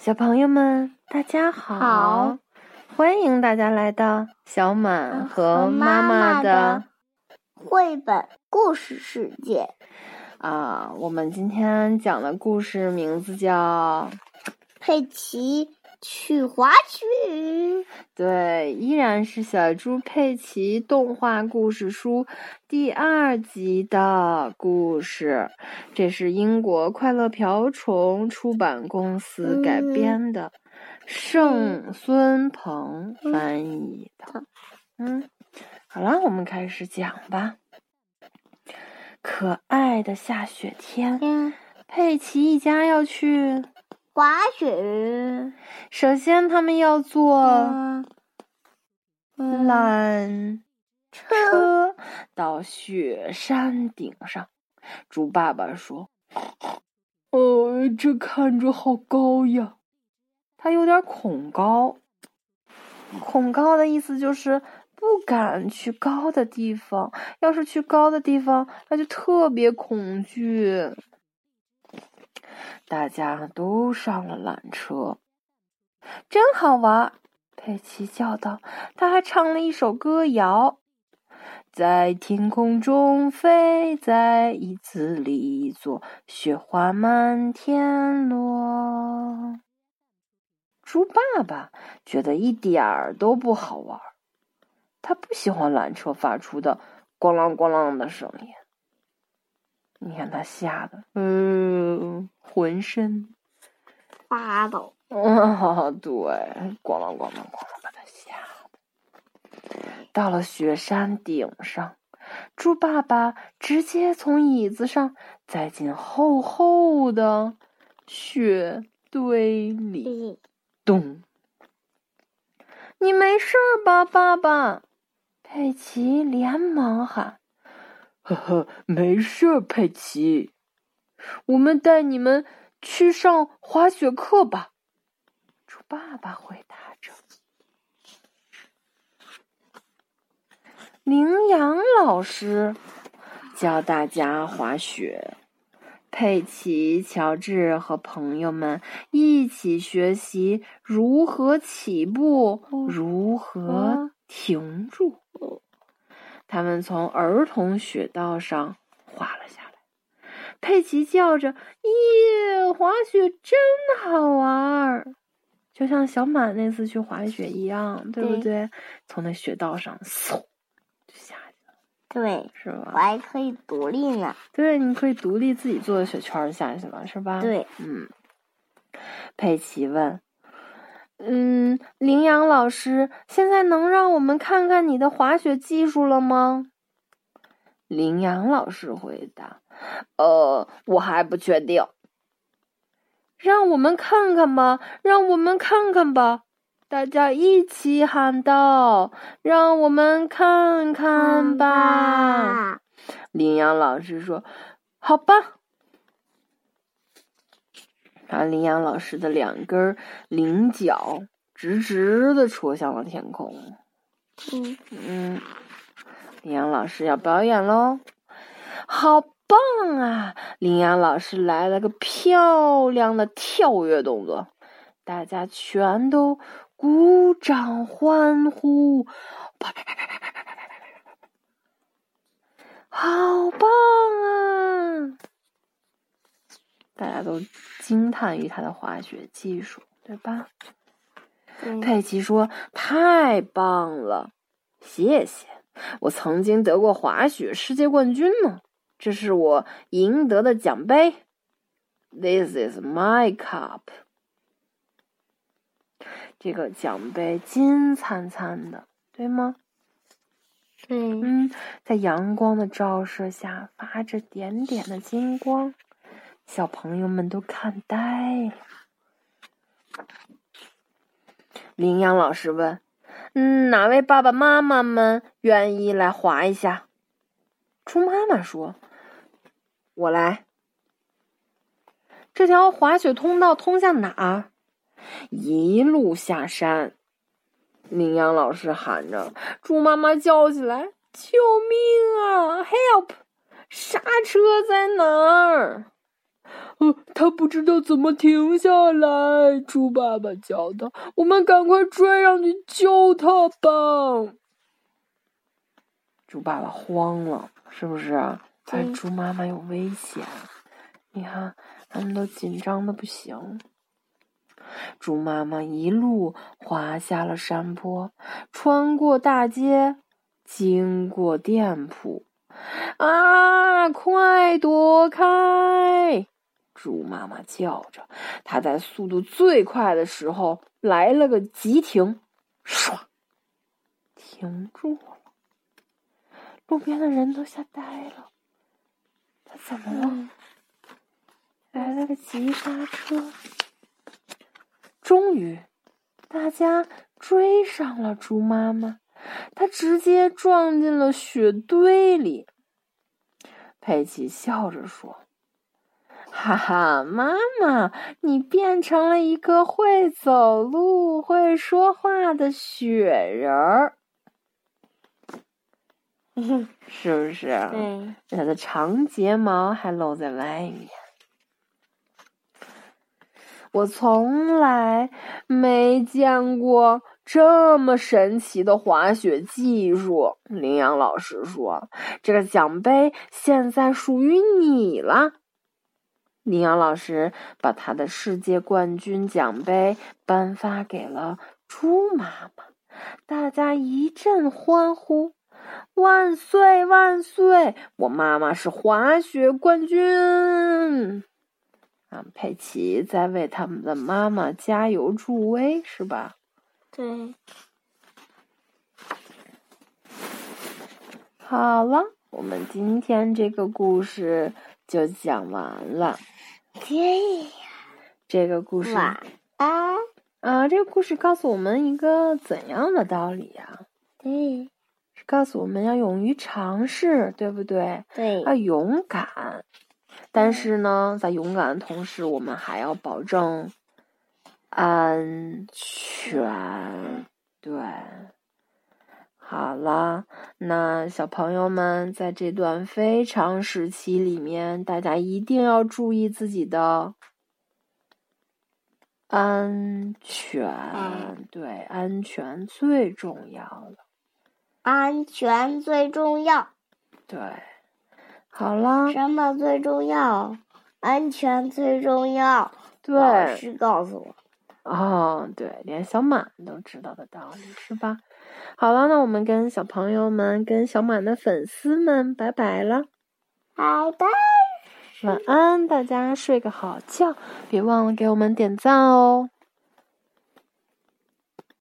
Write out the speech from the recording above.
小朋友们，大家好！好欢迎大家来到小满和妈妈的绘本故事世界。啊。我们今天讲的故事名字叫……佩奇去滑雪。对，依然是小猪佩奇动画故事书第二集的故事。这是英国快乐瓢虫出版公司改编的，盛孙鹏翻译的。嗯，好了，我们开始讲吧。可爱的下雪天，嗯，佩奇一家要去。滑雪。首先，他们要坐缆车。车到雪山顶上。猪爸爸说：“呃，这看着好高呀。”他有点恐高。恐高的意思就是不敢去高的地方。要是去高的地方，他就特别恐惧。大家都上了缆车，真好玩！佩奇叫道。他还唱了一首歌谣：“在天空中飞，在椅子里坐，雪花满天落。”猪爸爸觉得一点儿都不好玩，他不喜欢缆车发出的“咣啷咣啷”的声音。你看他吓得，嗯，浑身发抖。啊，对，咣啷咣啷咣啷，把他吓得。到了雪山顶上，猪爸爸直接从椅子上栽进厚厚的雪堆里。咚！你没事吧，爸爸？佩奇连忙喊。呵呵，没事，佩奇。我们带你们去上滑雪课吧。猪爸爸回答着。羚羊老师教大家滑雪，佩奇、乔治和朋友们一起学习如何起步，如何停住。他们从儿童雪道上滑了下来。佩奇叫着：“耶，滑雪真好玩儿！”就像小满那次去滑雪一样，对不对？对从那雪道上嗖就下去了，对，是吧？我还可以独立呢。对，你可以独立自己做雪圈下去了，是吧？对，嗯。佩奇问：“嗯，羚羊老师，现在能让我们看看你的滑雪技术了吗？”羚羊老师回答：“呃，我还不确定。”让我们看看吧，让我们看看吧！大家一起喊道：“让我们看看吧！”羚羊老师说：“好吧。”把羚羊老师的两根菱角直直的戳向了天空。嗯，嗯，羚羊老师要表演喽！好棒啊！羚羊老师来了个漂亮的跳跃动作，大家全都鼓掌欢呼。啪啪啪啪啪啪啪啪啪啪！好棒啊！大家都惊叹于他的滑雪技术，对吧？对佩奇说：“太棒了，谢谢！我曾经得过滑雪世界冠军呢，这是我赢得的奖杯。This is my cup。这个奖杯金灿灿的，对吗？对，嗯，在阳光的照射下发着点点的金光，小朋友们都看呆了。羚羊老师问：“嗯，哪位爸爸妈妈们愿意来滑一下？”猪妈妈说：“我来。”这条滑雪通道通向哪儿？一路下山。羚羊老师喊着，猪妈妈叫起来：“救命啊！Help！刹车在哪儿？”呃，他不知道怎么停下来。猪爸爸叫道：“我们赶快追上去救他吧！”猪爸爸慌了，是不是？哎，猪妈妈有危险！你看，他们都紧张的不行。猪妈妈一路滑下了山坡，穿过大街，经过店铺。啊！快躲开！猪妈妈叫着，它在速度最快的时候来了个急停，唰，停住了。路边的人都吓呆了，它怎么了？来了个急刹车。终于，大家追上了猪妈妈。他直接撞进了雪堆里。佩奇笑着说：“哈哈，妈妈，你变成了一个会走路、会说话的雪人儿，是不是？对，它的长睫毛还露在外面。”我从来没见过这么神奇的滑雪技术，羚羊老师说：“这个奖杯现在属于你了。”羚羊老师把他的世界冠军奖杯颁发给了猪妈妈，大家一阵欢呼：“万岁万岁！我妈妈是滑雪冠军！”啊，佩奇在为他们的妈妈加油助威，是吧？对。好了，我们今天这个故事就讲完了。对呀。这个故事。晚安。啊，这个故事告诉我们一个怎样的道理呀？对。是告诉我们要勇于尝试，对不对？对。要勇敢。但是呢，在勇敢的同时，我们还要保证安全。对，好了，那小朋友们在这段非常时期里面，大家一定要注意自己的安全。对，安全最重要了。安全最重要。对。好了，什么最重要？安全最重要。对，老师告诉我。哦，对，连小满都知道的道理是吧？好了，那我们跟小朋友们、跟小满的粉丝们拜拜了。拜拜。晚安，大家睡个好觉，别忘了给我们点赞哦。